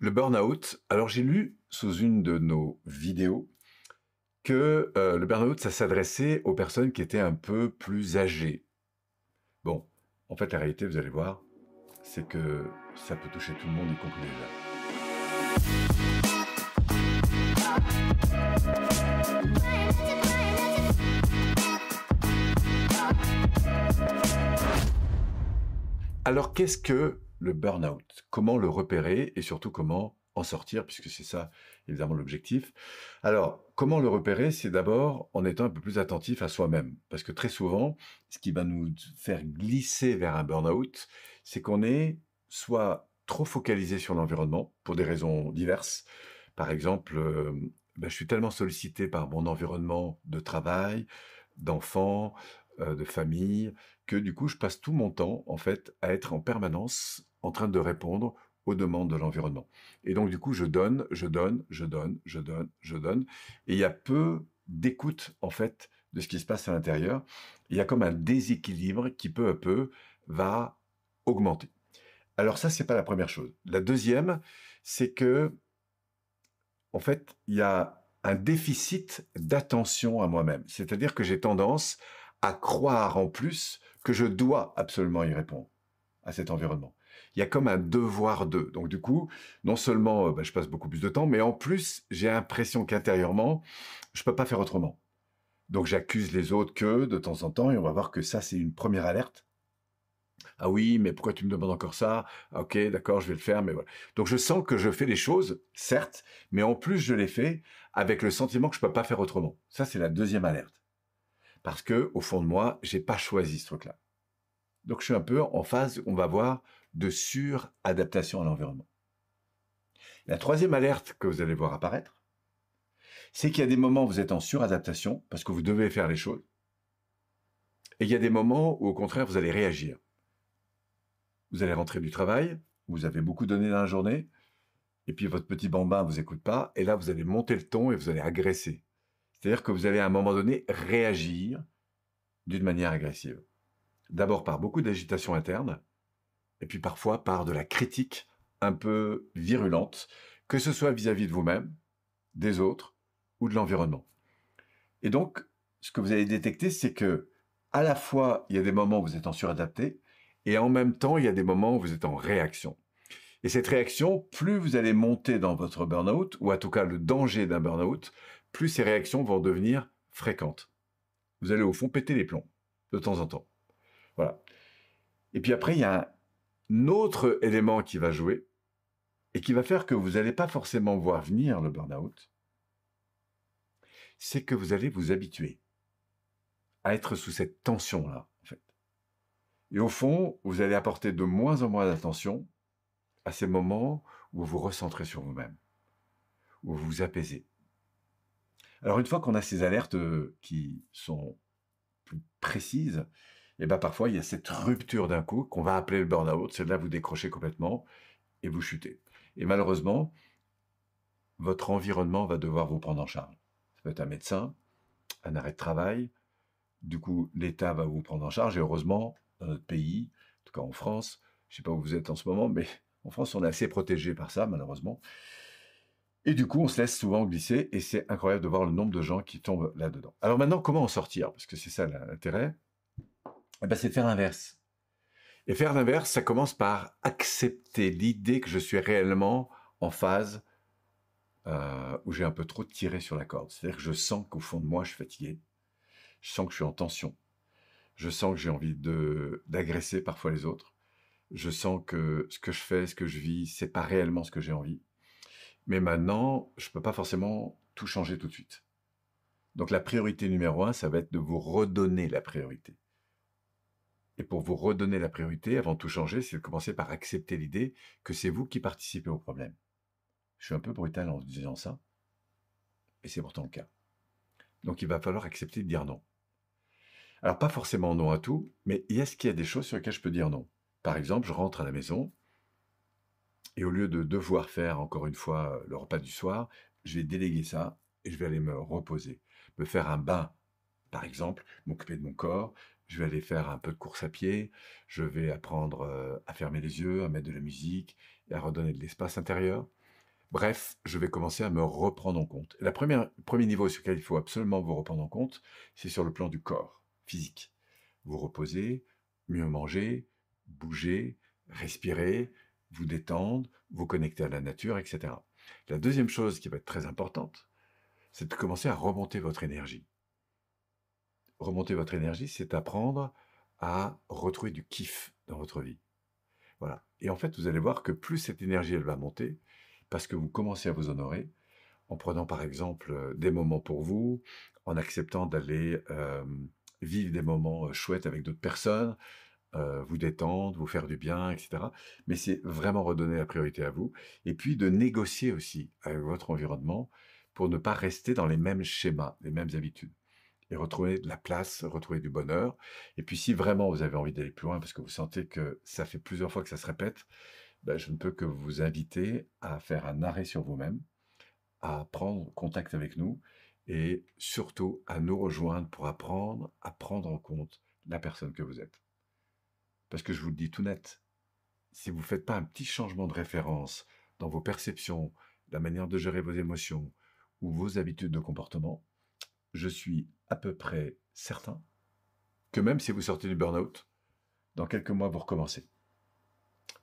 Le burn-out, alors j'ai lu sous une de nos vidéos que euh, le burn-out, ça s'adressait aux personnes qui étaient un peu plus âgées. Bon, en fait, la réalité, vous allez voir, c'est que ça peut toucher tout le monde, y compris les jeunes. Alors, qu'est-ce que le burn-out Comment le repérer et surtout comment en sortir, puisque c'est ça évidemment l'objectif. Alors, comment le repérer C'est d'abord en étant un peu plus attentif à soi-même, parce que très souvent, ce qui va nous faire glisser vers un burn-out, c'est qu'on est soit trop focalisé sur l'environnement, pour des raisons diverses. Par exemple, euh, ben, je suis tellement sollicité par mon environnement de travail, d'enfants, euh, de famille, que du coup, je passe tout mon temps, en fait, à être en permanence en train de répondre aux demandes de l'environnement. Et donc, du coup, je donne, je donne, je donne, je donne, je donne. Et il y a peu d'écoute, en fait, de ce qui se passe à l'intérieur. Il y a comme un déséquilibre qui, peu à peu, va augmenter. Alors ça, c'est pas la première chose. La deuxième, c'est que, en fait, il y a un déficit d'attention à moi-même. C'est-à-dire que j'ai tendance à croire en plus que je dois absolument y répondre à cet environnement il y a comme un devoir de. Donc du coup, non seulement euh, bah, je passe beaucoup plus de temps, mais en plus, j'ai l'impression qu'intérieurement, je peux pas faire autrement. Donc j'accuse les autres que de temps en temps, et on va voir que ça, c'est une première alerte. Ah oui, mais pourquoi tu me demandes encore ça? Ok, d'accord, je vais le faire, mais voilà. Donc je sens que je fais les choses, certes, mais en plus je les fais avec le sentiment que je peux pas faire autrement. Ça, c'est la deuxième alerte. Parce que, au fond de moi, j'ai pas choisi ce truc-là. Donc je suis un peu en phase, on va voir, de suradaptation à l'environnement. La troisième alerte que vous allez voir apparaître, c'est qu'il y a des moments où vous êtes en suradaptation parce que vous devez faire les choses. Et il y a des moments où au contraire vous allez réagir. Vous allez rentrer du travail, vous avez beaucoup donné dans la journée, et puis votre petit bambin vous écoute pas, et là vous allez monter le ton et vous allez agresser. C'est-à-dire que vous allez à un moment donné réagir d'une manière agressive. D'abord par beaucoup d'agitation interne, et puis parfois par de la critique un peu virulente, que ce soit vis-à-vis de vous-même, des autres ou de l'environnement. Et donc, ce que vous allez détecter, c'est que à la fois, il y a des moments où vous êtes en suradapté, et en même temps, il y a des moments où vous êtes en réaction. Et cette réaction, plus vous allez monter dans votre burn-out, ou en tout cas le danger d'un burn-out, plus ces réactions vont devenir fréquentes. Vous allez au fond péter les plombs, de temps en temps. Voilà. Et puis après, il y a un autre élément qui va jouer et qui va faire que vous n'allez pas forcément voir venir le burn-out, c'est que vous allez vous habituer à être sous cette tension-là. Et au fond, vous allez apporter de moins en moins d'attention à ces moments où vous vous recentrez sur vous-même, où vous vous apaisez. Alors une fois qu'on a ces alertes euh, qui sont plus précises, et ben parfois il y a cette rupture d'un coup qu'on va appeler le burn-out. C'est là vous décrochez complètement et vous chutez. Et malheureusement, votre environnement va devoir vous prendre en charge. Ça peut être un médecin, un arrêt de travail. Du coup, l'État va vous prendre en charge. Et heureusement, dans notre pays, en tout cas en France, je sais pas où vous êtes en ce moment, mais en France, on est assez protégé par ça, malheureusement. Et du coup, on se laisse souvent glisser, et c'est incroyable de voir le nombre de gens qui tombent là-dedans. Alors maintenant, comment en sortir? Parce que c'est ça l'intérêt. Eh ben, c'est faire l'inverse. Et faire l'inverse, ça commence par accepter l'idée que je suis réellement en phase euh, où j'ai un peu trop tiré sur la corde. C'est-à-dire que je sens qu'au fond de moi, je suis fatigué. Je sens que je suis en tension. Je sens que j'ai envie de d'agresser parfois les autres. Je sens que ce que je fais, ce que je vis, c'est pas réellement ce que j'ai envie. Mais maintenant, je peux pas forcément tout changer tout de suite. Donc la priorité numéro un, ça va être de vous redonner la priorité. Et pour vous redonner la priorité, avant tout changer, c'est de commencer par accepter l'idée que c'est vous qui participez au problème. Je suis un peu brutal en disant ça, et c'est pourtant le cas. Donc il va falloir accepter de dire non. Alors pas forcément non à tout, mais est-ce qu'il y a des choses sur lesquelles je peux dire non Par exemple, je rentre à la maison, et au lieu de devoir faire encore une fois le repas du soir, je vais déléguer ça, et je vais aller me reposer, me faire un bain par exemple, m'occuper de mon corps, je vais aller faire un peu de course à pied, je vais apprendre euh, à fermer les yeux, à mettre de la musique et à redonner de l'espace intérieur. Bref, je vais commencer à me reprendre en compte. Le premier niveau sur lequel il faut absolument vous reprendre en compte, c'est sur le plan du corps, physique. Vous reposez, mieux manger, bouger, respirer, vous détendre, vous connecter à la nature, etc. La deuxième chose qui va être très importante, c'est de commencer à remonter votre énergie. Remonter votre énergie, c'est apprendre à retrouver du kiff dans votre vie. Voilà. Et en fait, vous allez voir que plus cette énergie, elle va monter, parce que vous commencez à vous honorer, en prenant par exemple euh, des moments pour vous, en acceptant d'aller euh, vivre des moments euh, chouettes avec d'autres personnes, vous détendre, vous faire du bien, etc. Mais c'est vraiment redonner la priorité à vous. Et puis de négocier aussi avec votre environnement pour ne pas rester dans les mêmes schémas, les mêmes habitudes. Et retrouver de la place, retrouver du bonheur. Et puis si vraiment vous avez envie d'aller plus loin, parce que vous sentez que ça fait plusieurs fois que ça se répète, ben, je ne peux que vous inviter à faire un arrêt sur vous-même, à prendre contact avec nous et surtout à nous rejoindre pour apprendre à prendre en compte la personne que vous êtes. Parce que je vous le dis tout net, si vous ne faites pas un petit changement de référence dans vos perceptions, la manière de gérer vos émotions ou vos habitudes de comportement, je suis à peu près certain que même si vous sortez du burn-out, dans quelques mois, vous recommencez.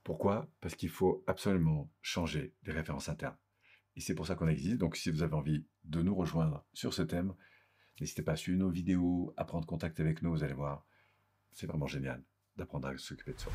Pourquoi? Parce qu'il faut absolument changer les références internes. Et c'est pour ça qu'on existe. Donc si vous avez envie de nous rejoindre sur ce thème, n'hésitez pas à suivre nos vidéos, à prendre contact avec nous, vous allez voir. C'est vraiment génial d'apprendre à s'occuper de soi.